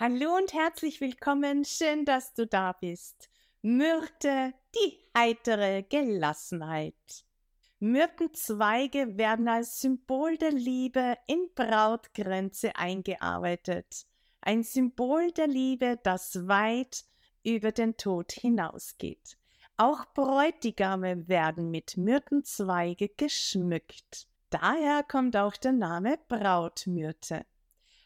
Hallo und herzlich willkommen, schön, dass du da bist. Myrte, die heitere Gelassenheit. Myrtenzweige werden als Symbol der Liebe in Brautgrenze eingearbeitet. Ein Symbol der Liebe, das weit über den Tod hinausgeht. Auch Bräutigame werden mit Myrtenzweige geschmückt. Daher kommt auch der Name Brautmyrte.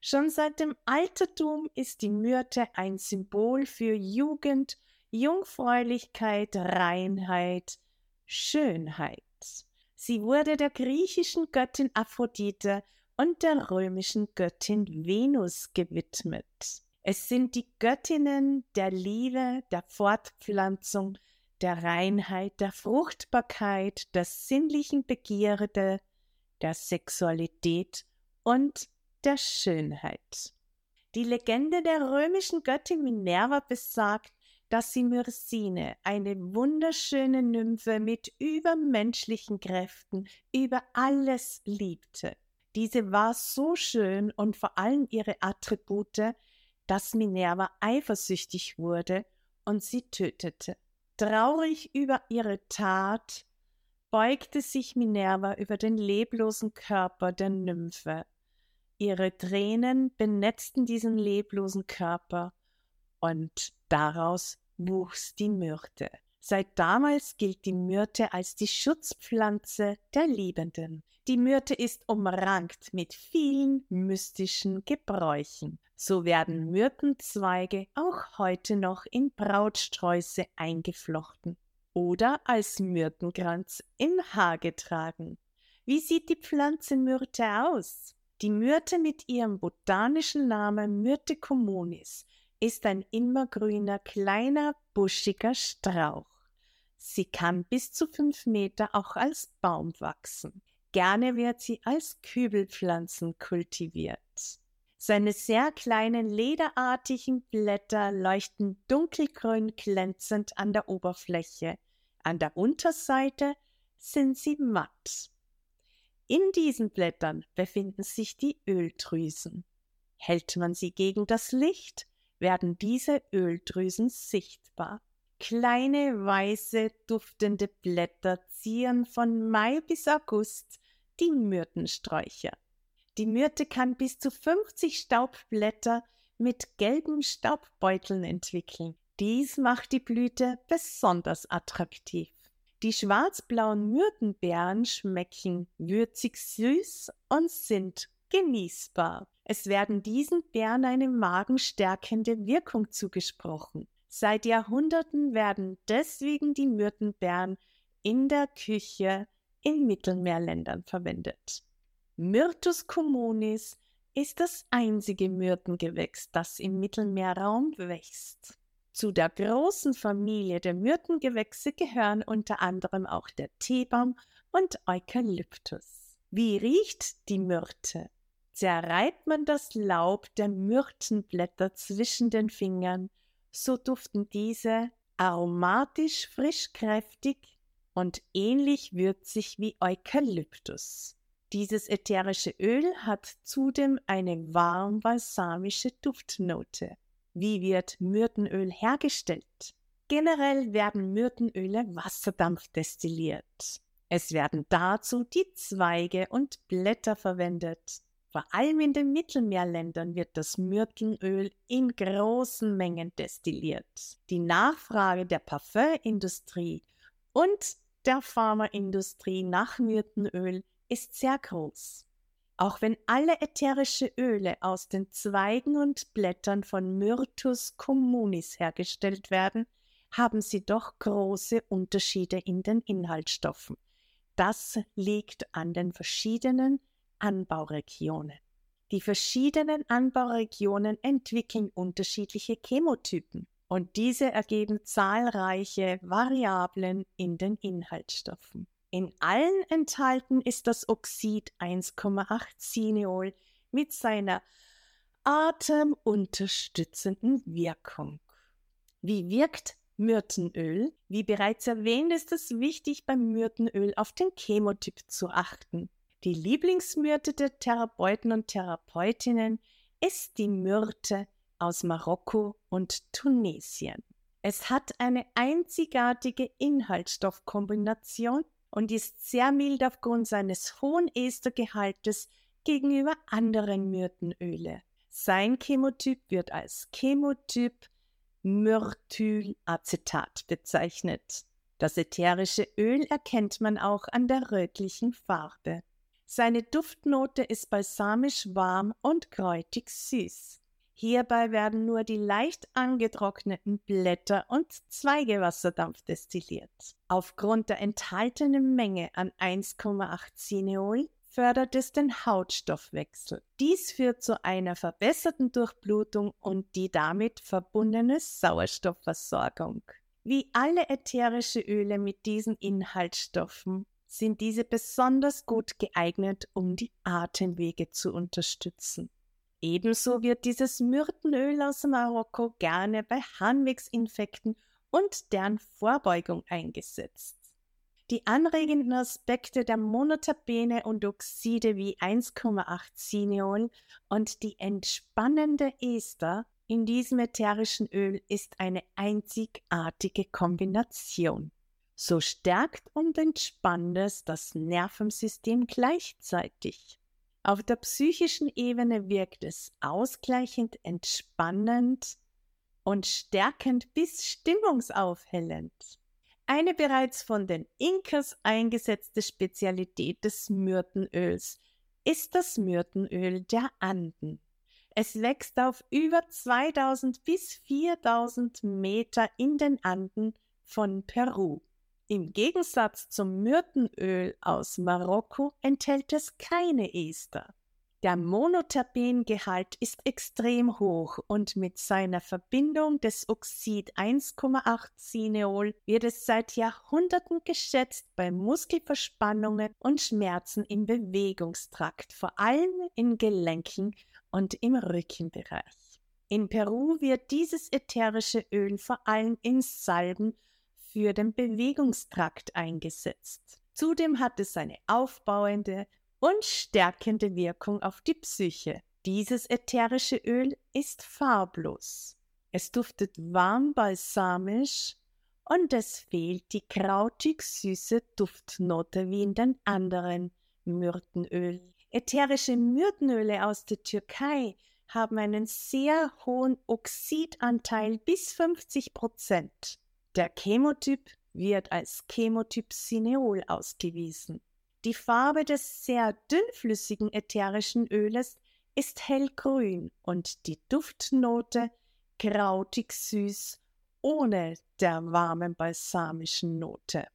Schon seit dem Altertum ist die Myrte ein Symbol für Jugend, Jungfräulichkeit, Reinheit, Schönheit. Sie wurde der griechischen Göttin Aphrodite und der römischen Göttin Venus gewidmet. Es sind die Göttinnen der Liebe, der Fortpflanzung, der Reinheit, der Fruchtbarkeit, der sinnlichen Begierde, der Sexualität und der Schönheit. Die Legende der römischen Göttin Minerva besagt, dass sie Myrsine, eine wunderschöne Nymphe mit übermenschlichen Kräften, über alles liebte. Diese war so schön und vor allem ihre Attribute, dass Minerva eifersüchtig wurde und sie tötete. Traurig über ihre Tat beugte sich Minerva über den leblosen Körper der Nymphe Ihre Tränen benetzten diesen leblosen Körper und daraus wuchs die Myrte. Seit damals gilt die Myrte als die Schutzpflanze der Liebenden. Die Myrte ist umrankt mit vielen mystischen Gebräuchen. So werden Myrtenzweige auch heute noch in Brautsträuße eingeflochten oder als Myrtenkranz im Haar getragen. Wie sieht die Pflanze Myrte aus? Die Myrte mit ihrem botanischen Namen Myrte communis ist ein immergrüner, kleiner, buschiger Strauch. Sie kann bis zu fünf Meter auch als Baum wachsen. Gerne wird sie als Kübelpflanzen kultiviert. Seine sehr kleinen lederartigen Blätter leuchten dunkelgrün glänzend an der Oberfläche. An der Unterseite sind sie matt. In diesen Blättern befinden sich die Öldrüsen. Hält man sie gegen das Licht, werden diese Öldrüsen sichtbar. Kleine weiße, duftende Blätter zieren von Mai bis August die Myrtensträucher. Die Myrte kann bis zu 50 Staubblätter mit gelben Staubbeuteln entwickeln. Dies macht die Blüte besonders attraktiv. Die schwarzblauen Myrtenbeeren schmecken würzig süß und sind genießbar. Es werden diesen Beeren eine magenstärkende Wirkung zugesprochen. Seit Jahrhunderten werden deswegen die Myrtenbeeren in der Küche in Mittelmeerländern verwendet. Myrtus communis ist das einzige Myrtengewächs, das im Mittelmeerraum wächst. Zu der großen Familie der Myrtengewächse gehören unter anderem auch der Teebaum und Eukalyptus. Wie riecht die Myrte? Zerreibt man das Laub der Myrtenblätter zwischen den Fingern, so duften diese aromatisch frisch kräftig und ähnlich würzig wie Eukalyptus. Dieses ätherische Öl hat zudem eine warm balsamische Duftnote. Wie wird Myrtenöl hergestellt? Generell werden Myrtenöle wasserdampfdestilliert. Es werden dazu die Zweige und Blätter verwendet. Vor allem in den Mittelmeerländern wird das Myrtenöl in großen Mengen destilliert. Die Nachfrage der Parfümindustrie und der Pharmaindustrie nach Myrtenöl ist sehr groß. Auch wenn alle ätherische Öle aus den Zweigen und Blättern von Myrtus communis hergestellt werden, haben sie doch große Unterschiede in den Inhaltsstoffen. Das liegt an den verschiedenen Anbauregionen. Die verschiedenen Anbauregionen entwickeln unterschiedliche Chemotypen und diese ergeben zahlreiche Variablen in den Inhaltsstoffen. In allen enthalten ist das Oxid 1,8 Cineol mit seiner atemunterstützenden Wirkung. Wie wirkt Myrtenöl? Wie bereits erwähnt, ist es wichtig, beim Myrtenöl auf den Chemotyp zu achten. Die Lieblingsmyrte der Therapeuten und Therapeutinnen ist die Myrte aus Marokko und Tunesien. Es hat eine einzigartige Inhaltsstoffkombination und ist sehr mild aufgrund seines hohen Estergehaltes gegenüber anderen Myrtenöle. Sein Chemotyp wird als Chemotyp Myrtylacetat bezeichnet. Das ätherische Öl erkennt man auch an der rötlichen Farbe. Seine Duftnote ist balsamisch warm und kräutig süß. Hierbei werden nur die leicht angetrockneten Blätter und Zweige Wasserdampf destilliert. Aufgrund der enthaltenen Menge an 1,8 Cineol fördert es den Hautstoffwechsel. Dies führt zu einer verbesserten Durchblutung und die damit verbundene Sauerstoffversorgung. Wie alle ätherische Öle mit diesen Inhaltsstoffen sind diese besonders gut geeignet, um die Atemwege zu unterstützen. Ebenso wird dieses Myrtenöl aus Marokko gerne bei Harnwegsinfekten und deren Vorbeugung eingesetzt. Die anregenden Aspekte der Monoterpene und Oxide wie 1,8 Cineol und die entspannende Ester in diesem ätherischen Öl ist eine einzigartige Kombination. So stärkt und entspannt es das Nervensystem gleichzeitig. Auf der psychischen Ebene wirkt es ausgleichend, entspannend und stärkend bis stimmungsaufhellend. Eine bereits von den Inkas eingesetzte Spezialität des Myrtenöls ist das Myrtenöl der Anden. Es wächst auf über 2000 bis 4000 Meter in den Anden von Peru. Im Gegensatz zum Myrtenöl aus Marokko enthält es keine Ester. Der Monoterpengehalt ist extrem hoch und mit seiner Verbindung des Oxid 1,8 Cineol wird es seit Jahrhunderten geschätzt bei Muskelverspannungen und Schmerzen im Bewegungstrakt, vor allem in Gelenken und im Rückenbereich. In Peru wird dieses ätherische Öl vor allem in Salben für den Bewegungstrakt eingesetzt. Zudem hat es eine aufbauende und stärkende Wirkung auf die Psyche. Dieses ätherische Öl ist farblos. Es duftet warm balsamisch und es fehlt die krautig süße Duftnote wie in den anderen Myrtenölen. Ätherische Myrtenöle aus der Türkei haben einen sehr hohen Oxidanteil bis 50 Prozent. Der Chemotyp wird als Chemotyp Cineol ausgewiesen. Die Farbe des sehr dünnflüssigen ätherischen Öles ist hellgrün und die Duftnote krautig süß ohne der warmen balsamischen Note.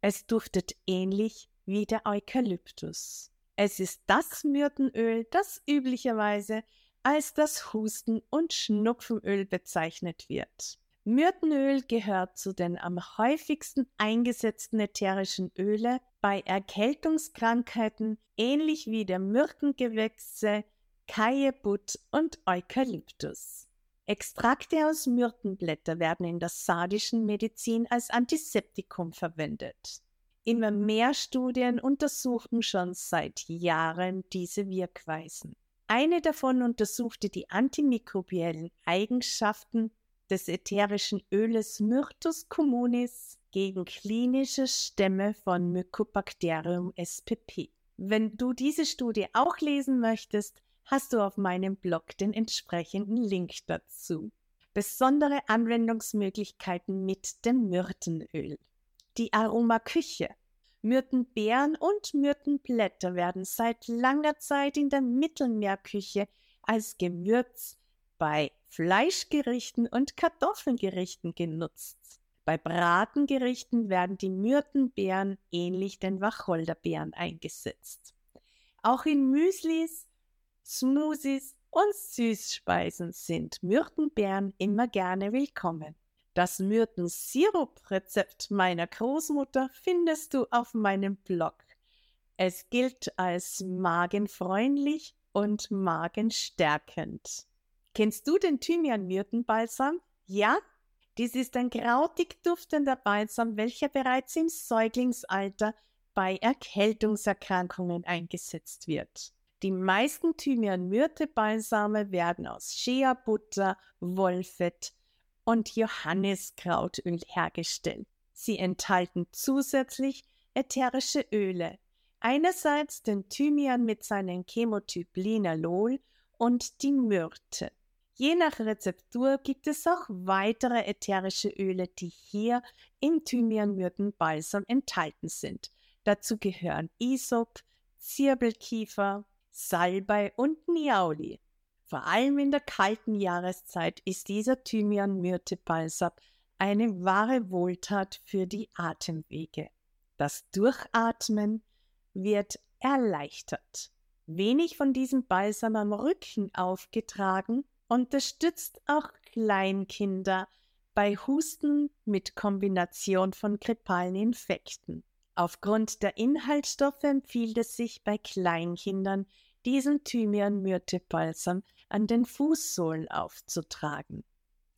Es duftet ähnlich wie der Eukalyptus. Es ist das Myrtenöl, das üblicherweise als das Husten- und Schnupfenöl bezeichnet wird. Myrtenöl gehört zu den am häufigsten eingesetzten ätherischen Öle bei Erkältungskrankheiten, ähnlich wie der Myrtengewächse, Kajebut und Eukalyptus. Extrakte aus Myrtenblätter werden in der sardischen Medizin als Antiseptikum verwendet. Immer mehr Studien untersuchen schon seit Jahren diese Wirkweisen. Eine davon untersuchte die antimikrobiellen Eigenschaften des ätherischen Öles Myrtus communis gegen klinische Stämme von Mycobacterium spp. Wenn du diese Studie auch lesen möchtest, hast du auf meinem Blog den entsprechenden Link dazu. Besondere Anwendungsmöglichkeiten mit dem Myrtenöl. Die Aromaküche. Myrtenbeeren und Myrtenblätter werden seit langer Zeit in der Mittelmeerküche als Gewürz bei Fleischgerichten und Kartoffelgerichten genutzt. Bei Bratengerichten werden die Myrtenbeeren ähnlich den Wacholderbeeren eingesetzt. Auch in Müslis, Smoothies und Süßspeisen sind Myrtenbeeren immer gerne willkommen. Das Myrtensirup-Rezept meiner Großmutter findest du auf meinem Blog. Es gilt als magenfreundlich und magenstärkend. Kennst du den Thymian-Myrtenbalsam? Ja? Dies ist ein krautig duftender Balsam, welcher bereits im Säuglingsalter bei Erkältungserkrankungen eingesetzt wird. Die meisten Thymian-Myrte-Balsame werden aus Shea-Butter, Wolfett und Johanniskrautöl hergestellt. Sie enthalten zusätzlich ätherische Öle. Einerseits den Thymian mit seinem Chemotyp Linalol und die Myrte. Je nach Rezeptur gibt es auch weitere ätherische Öle, die hier im Thymian-Myrten-Balsam enthalten sind. Dazu gehören Isop, Zirbelkiefer, Salbei und Niauli. Vor allem in der kalten Jahreszeit ist dieser Thymian-Myrte-Balsam eine wahre Wohltat für die Atemwege. Das Durchatmen wird erleichtert. Wenig von diesem Balsam am Rücken aufgetragen, unterstützt auch Kleinkinder bei Husten mit Kombination von grippalen Infekten. Aufgrund der Inhaltsstoffe empfiehlt es sich bei Kleinkindern, diesen Thymian-Myrte-Balsam an den Fußsohlen aufzutragen.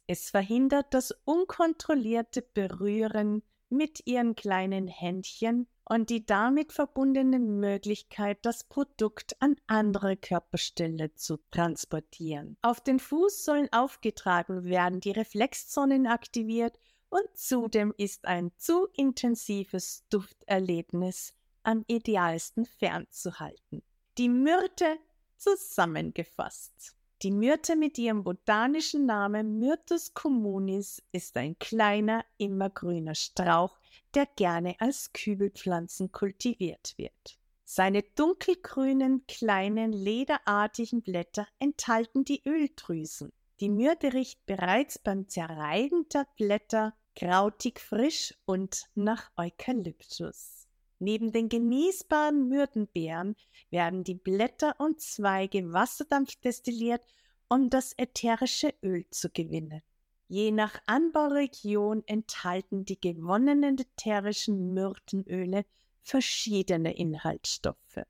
Es verhindert das unkontrollierte Berühren mit ihren kleinen Händchen und die damit verbundene Möglichkeit, das Produkt an andere Körperstelle zu transportieren. Auf den Fußsohlen aufgetragen werden die Reflexzonen aktiviert und zudem ist ein zu intensives Dufterlebnis am idealsten fernzuhalten. Die Myrte zusammengefasst. Die Myrte mit ihrem botanischen Namen Myrtus communis ist ein kleiner, immergrüner Strauch, der gerne als Kübelpflanzen kultiviert wird. Seine dunkelgrünen, kleinen, lederartigen Blätter enthalten die Öldrüsen. Die Myrte riecht bereits beim Zerreiben der Blätter krautig frisch und nach Eukalyptus. Neben den genießbaren Myrtenbeeren werden die Blätter und Zweige wasserdampfdestilliert, um das ätherische Öl zu gewinnen. Je nach Anbauregion enthalten die gewonnenen ätherischen Myrtenöle verschiedene Inhaltsstoffe.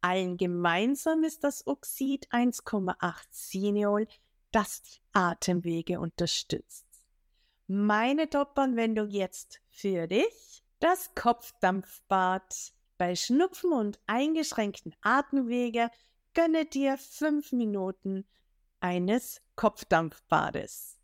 Allen gemeinsam ist das Oxid 1,8 Cineol, das die Atemwege unterstützt. Meine Top-Anwendung jetzt für dich das Kopfdampfbad. Bei Schnupfen und eingeschränkten Atemwege gönne dir fünf Minuten eines Kopfdampfbades.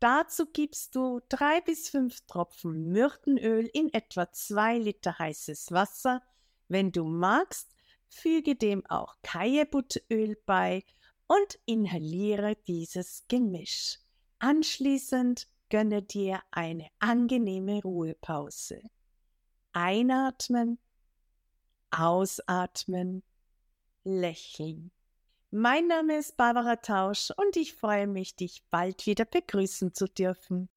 Dazu gibst du drei bis fünf Tropfen Myrtenöl in etwa zwei Liter heißes Wasser. Wenn du magst, füge dem auch Kajebutteröl bei und inhaliere dieses Gemisch. Anschließend gönne dir eine angenehme Ruhepause. Einatmen, ausatmen, lächeln. Mein Name ist Barbara Tausch und ich freue mich, dich bald wieder begrüßen zu dürfen.